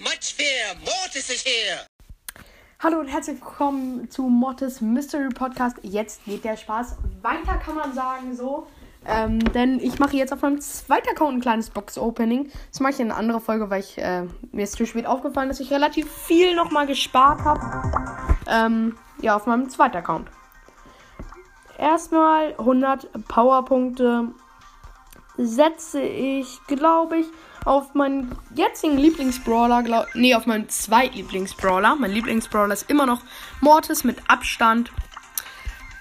much fear. Mortis is here. Hallo und herzlich willkommen zu Mortis Mystery Podcast. Jetzt geht der Spaß weiter, kann man sagen, so. Ähm, denn ich mache jetzt auf meinem zweiten Account ein kleines Box-Opening. Das mache ich in einer anderen Folge, weil ich, äh, mir ist zu spät aufgefallen, dass ich relativ viel nochmal gespart habe. Ähm, ja, auf meinem zweiten Account. Erstmal 100 Powerpunkte setze ich, glaube ich, auf meinen jetzigen Lieblingsbrawler, glaub, nee, auf meinen Zweitlieblingsbrawler. Mein Lieblingsbrawler ist immer noch Mortis mit Abstand.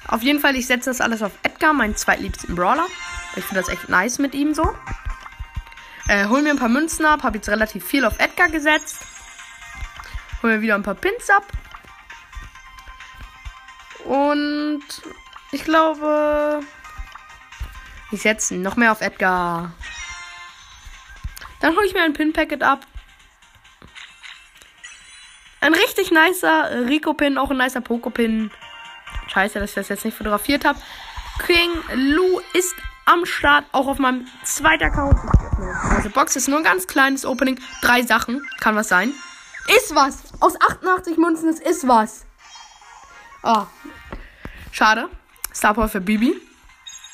Auf jeden Fall, ich setze das alles auf Edgar, meinen zweitliebsten Brawler. Ich finde das echt nice mit ihm so. Äh, hol mir ein paar Münzen ab, habe jetzt relativ viel auf Edgar gesetzt. Hol mir wieder ein paar Pins ab. Und ich glaube, ich setze noch mehr auf Edgar. Dann hole ich mir ein Pin-Packet ab. Ein richtig nicer Rico-Pin, auch ein nicer Poco-Pin. Scheiße, dass ich das jetzt nicht fotografiert habe. King Lu ist am Start, auch auf meinem zweiten Account. Also Box ist nur ein ganz kleines Opening. Drei Sachen, kann was sein. Ist was! Aus 88 Münzen, es ist was! Ah, schade. Star Power für Bibi.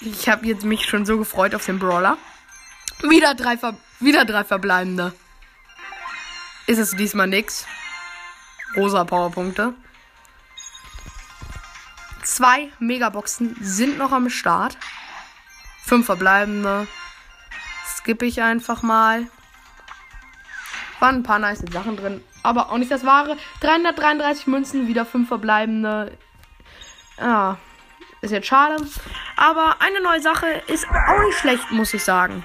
Ich habe jetzt mich schon so gefreut auf den Brawler. Wieder drei, Ver wieder drei verbleibende. Ist es diesmal nix. Rosa Powerpunkte. Zwei Megaboxen sind noch am Start. Fünf verbleibende. Skippe ich einfach mal. Waren ein paar nice Sachen drin. Aber auch nicht das wahre. 333 Münzen, wieder fünf verbleibende. Ja. Ist jetzt schade. Aber eine neue Sache ist auch nicht schlecht, muss ich sagen.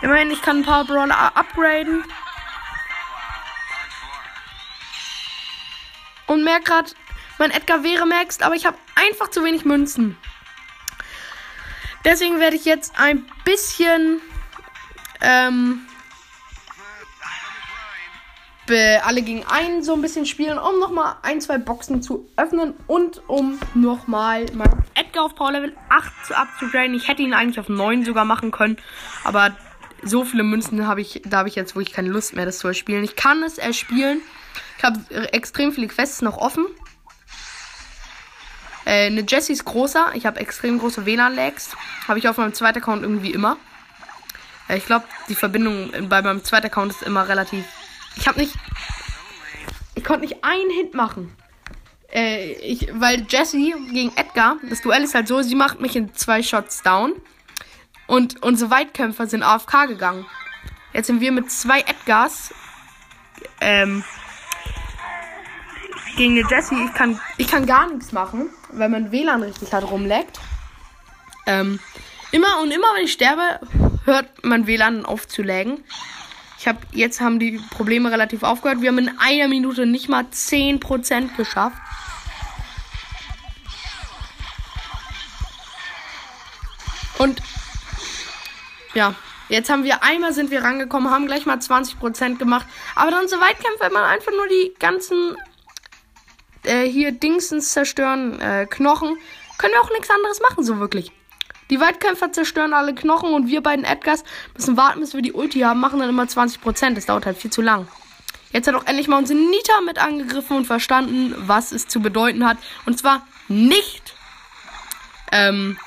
Immerhin, ich kann ein paar Brawler upgraden. Und merke gerade, mein Edgar wäre maxed, aber ich habe einfach zu wenig Münzen. Deswegen werde ich jetzt ein bisschen ähm, alle gegen einen so ein bisschen spielen, um nochmal ein, zwei Boxen zu öffnen und um nochmal mein Edgar auf Power Level 8 zu upgraden. Ich hätte ihn eigentlich auf 9 sogar machen können, aber so viele Münzen habe ich, da habe ich jetzt wirklich keine Lust mehr, das zu erspielen. Ich kann es erspielen. Ich habe extrem viele Quests noch offen. Äh, eine Jessie ist großer. Ich habe extrem große WLAN-Lags. Habe ich auf meinem zweiten Account irgendwie immer. Äh, ich glaube, die Verbindung bei meinem zweiten Account ist immer relativ ich habe nicht. Ich konnte nicht einen Hit machen. Äh, ich, weil Jessie gegen Edgar, das Duell ist halt so, sie macht mich in zwei Shots down. Und unsere Weitkämpfer sind AFK gegangen. Jetzt sind wir mit zwei Edgars ähm, gegen eine Jessie. Ich kann, ich kann gar nichts machen, weil mein WLAN richtig halt rumleckt. Ähm, immer und immer, wenn ich sterbe, hört mein WLAN auf zu laggen. Ich habe jetzt haben die Probleme relativ aufgehört. Wir haben in einer Minute nicht mal 10% geschafft. Und ja, jetzt haben wir einmal sind wir rangekommen, haben gleich mal 20% gemacht. Aber dann so Weitkämpfe, wenn man einfach nur die ganzen äh, hier Dingsens zerstören, äh, Knochen, können wir auch nichts anderes machen, so wirklich. Die Weitkämpfer zerstören alle Knochen und wir beiden Edgars müssen warten, bis wir die Ulti haben, machen dann immer 20%. Das dauert halt viel zu lang. Jetzt hat auch endlich mal unsere Nita mit angegriffen und verstanden, was es zu bedeuten hat. Und zwar nicht, ähm,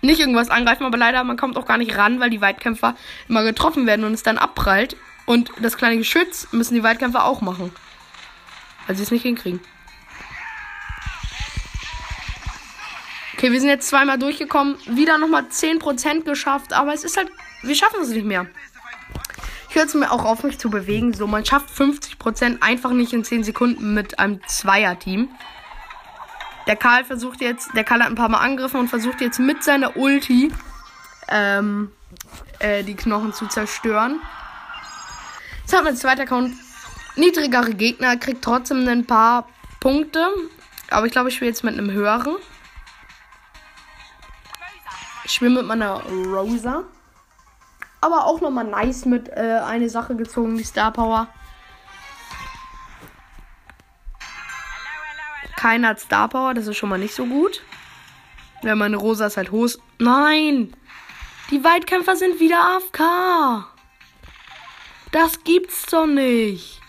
nicht irgendwas angreifen, aber leider, man kommt auch gar nicht ran, weil die Weitkämpfer immer getroffen werden und es dann abprallt. Und das kleine Geschütz müssen die Weitkämpfer auch machen. Weil sie es nicht hinkriegen. Okay, wir sind jetzt zweimal durchgekommen. Wieder nochmal 10% geschafft. Aber es ist halt. Wir schaffen es nicht mehr. Ich höre es mir auch auf, mich zu bewegen. So, man schafft 50% einfach nicht in 10 Sekunden mit einem Zweier-Team. Der Karl versucht jetzt. Der Karl hat ein paar Mal angegriffen und versucht jetzt mit seiner Ulti ähm, äh, die Knochen zu zerstören. Jetzt hat mein zweiter Account niedrigere Gegner, kriegt trotzdem ein paar Punkte. Aber ich glaube, ich spiele jetzt mit einem höheren. Ich spiele mit meiner Rosa. Aber auch nochmal nice mit äh, eine Sache gezogen, die Star Power. Keiner hat Star Power, das ist schon mal nicht so gut. Ja, meine Rosa ist halt hoch. Nein! Die Weitkämpfer sind wieder AFK. Das gibt's doch nicht.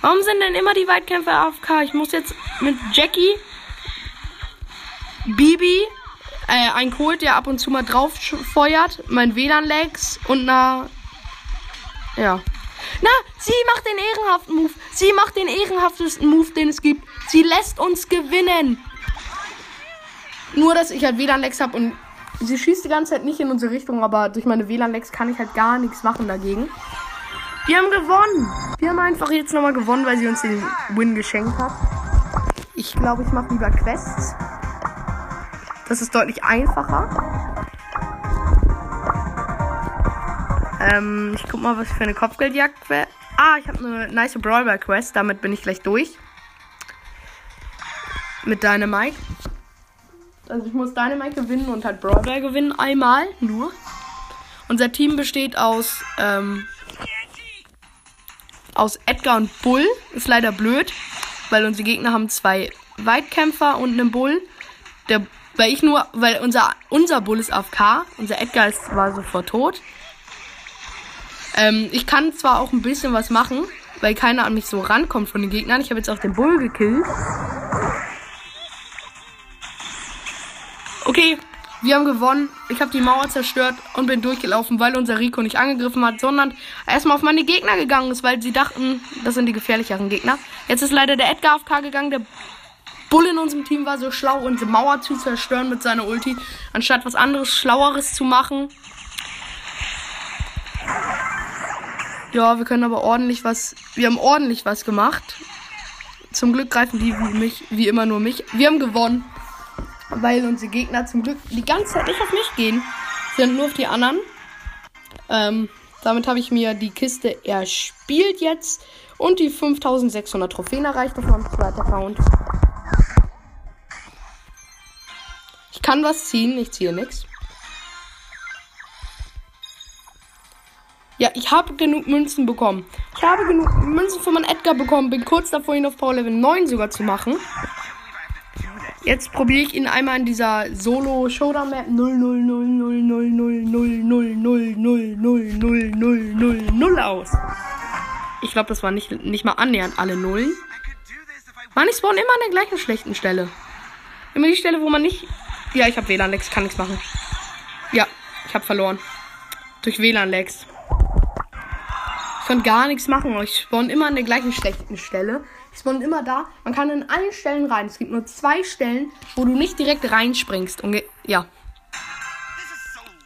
Warum sind denn immer die Weitkämpfer AFK? Ich muss jetzt mit Jackie, Bibi, äh, ein Colt, der ab und zu mal drauf feuert, mein WLAN-Legs und na. Ja. Na, sie macht den ehrenhaften Move. Sie macht den ehrenhaftesten Move, den es gibt. Sie lässt uns gewinnen. Nur, dass ich halt WLAN-Legs habe und sie schießt die ganze Zeit nicht in unsere Richtung, aber durch meine WLAN-Legs kann ich halt gar nichts machen dagegen. Wir haben gewonnen. Wir haben einfach jetzt nochmal gewonnen, weil sie uns den Win geschenkt hat. Ich glaube, ich mache lieber Quests. Das ist deutlich einfacher. Ähm, ich guck mal, was für eine Kopfgeldjagd. Ah, ich habe eine nice Brawler Quest. Damit bin ich gleich durch. Mit Dynamite. Also ich muss Dynamite gewinnen und halt Brawler gewinnen. Einmal nur. Unser Team besteht aus ähm, aus Edgar und Bull. Ist leider blöd, weil unsere Gegner haben zwei Weitkämpfer und einen Bull. Der, weil ich nur, weil unser, unser Bull ist AFK, unser Edgar ist, war sofort tot. Ähm, ich kann zwar auch ein bisschen was machen, weil keiner an mich so rankommt von den Gegnern. Ich habe jetzt auch den Bull gekillt. Okay, wir haben gewonnen. Ich habe die Mauer zerstört und bin durchgelaufen, weil unser Rico nicht angegriffen hat, sondern erstmal auf meine Gegner gegangen ist, weil sie dachten, das sind die gefährlicheren Gegner. Jetzt ist leider der Edgar auf K gegangen. Der Bull in unserem Team war so schlau, unsere Mauer zu zerstören mit seiner Ulti, anstatt was anderes, Schlaueres zu machen. Ja, wir können aber ordentlich was. Wir haben ordentlich was gemacht. Zum Glück greifen die wie mich, wie immer nur mich. Wir haben gewonnen weil unsere Gegner zum Glück die ganze Zeit nicht auf mich gehen, sind nur auf die anderen. Ähm, damit habe ich mir die Kiste erspielt jetzt und die 5600 Trophäen erreicht auf meinem zweiten Account. Ich kann was ziehen, ich ziehe nichts. Ja, ich habe genug Münzen bekommen. Ich habe genug Münzen für meinen Edgar bekommen. Bin kurz davor, ihn auf Power Level 9 sogar zu machen. Jetzt probiere ich ihn einmal in dieser Solo Showdown Map 000000000000000 aus. Ich glaube, das war nicht, nicht mal annähernd alle Nullen. Mann, ich spawn immer an der gleichen schlechten Stelle. Immer die Stelle, wo man nicht. Ja, ich habe WLAN-Lags, kann nichts machen. Ja, ich habe verloren. Durch WLAN-Lags. Ich kann gar nichts machen. Ich spawn immer an der gleichen schlechten Stelle. Die spawnen immer da. Man kann in allen Stellen rein. Es gibt nur zwei Stellen, wo du nicht direkt reinspringst. Und ja.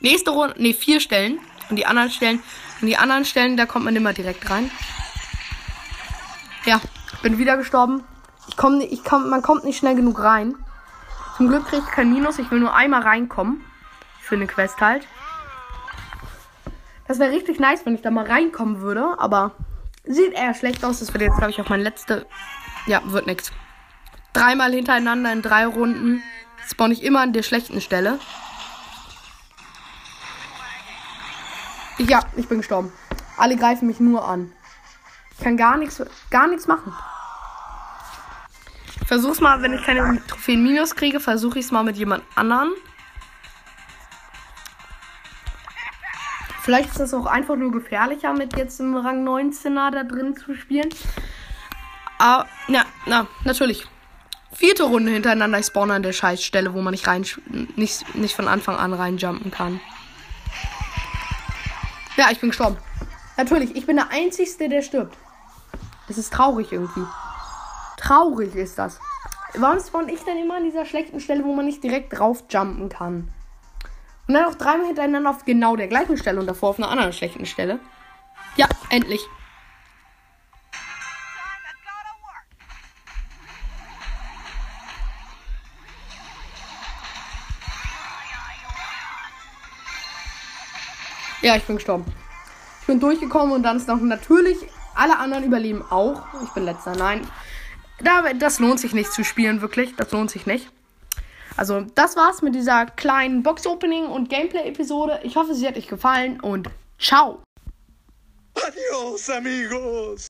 Nächste Runde, ne, vier Stellen. Und die anderen Stellen, und die anderen Stellen, da kommt man immer direkt rein. Ja, bin wieder gestorben. Ich komme, ich komm, man kommt nicht schnell genug rein. Zum Glück kriege ich kein Minus. Ich will nur einmal reinkommen. Für eine Quest halt. Das wäre richtig nice, wenn ich da mal reinkommen würde. Aber Sieht eher schlecht aus. Das wird jetzt, glaube ich, auch mein letzte. Ja, wird nichts. Dreimal hintereinander in drei Runden spawn ich immer an der schlechten Stelle. Ja, ich bin gestorben. Alle greifen mich nur an. Ich kann gar nichts, gar nichts machen. Ich versuch's mal, wenn ich keine Trophäen minus kriege, versuche ich es mal mit jemand anderen. Vielleicht ist das auch einfach nur gefährlicher, mit jetzt im Rang 19er da drin zu spielen. Aber, ja, na, natürlich. Vierte Runde hintereinander, ich spawn an der Scheißstelle, wo man nicht rein, nicht, nicht von Anfang an reinjumpen kann. Ja, ich bin gestorben. Natürlich, ich bin der Einzige, der stirbt. Das ist traurig irgendwie. Traurig ist das. Warum spawn ich denn immer an dieser schlechten Stelle, wo man nicht direkt drauf jumpen kann? Und dann auch dreimal hintereinander auf genau der gleichen Stelle und davor auf einer anderen schlechten Stelle. Ja, endlich. Ja, ich bin gestorben. Ich bin durchgekommen und dann ist noch natürlich alle anderen überleben auch. Ich bin letzter. Nein. Das lohnt sich nicht zu spielen, wirklich. Das lohnt sich nicht. Also, das war's mit dieser kleinen Box-Opening und Gameplay-Episode. Ich hoffe, sie hat euch gefallen und ciao! Adios, amigos!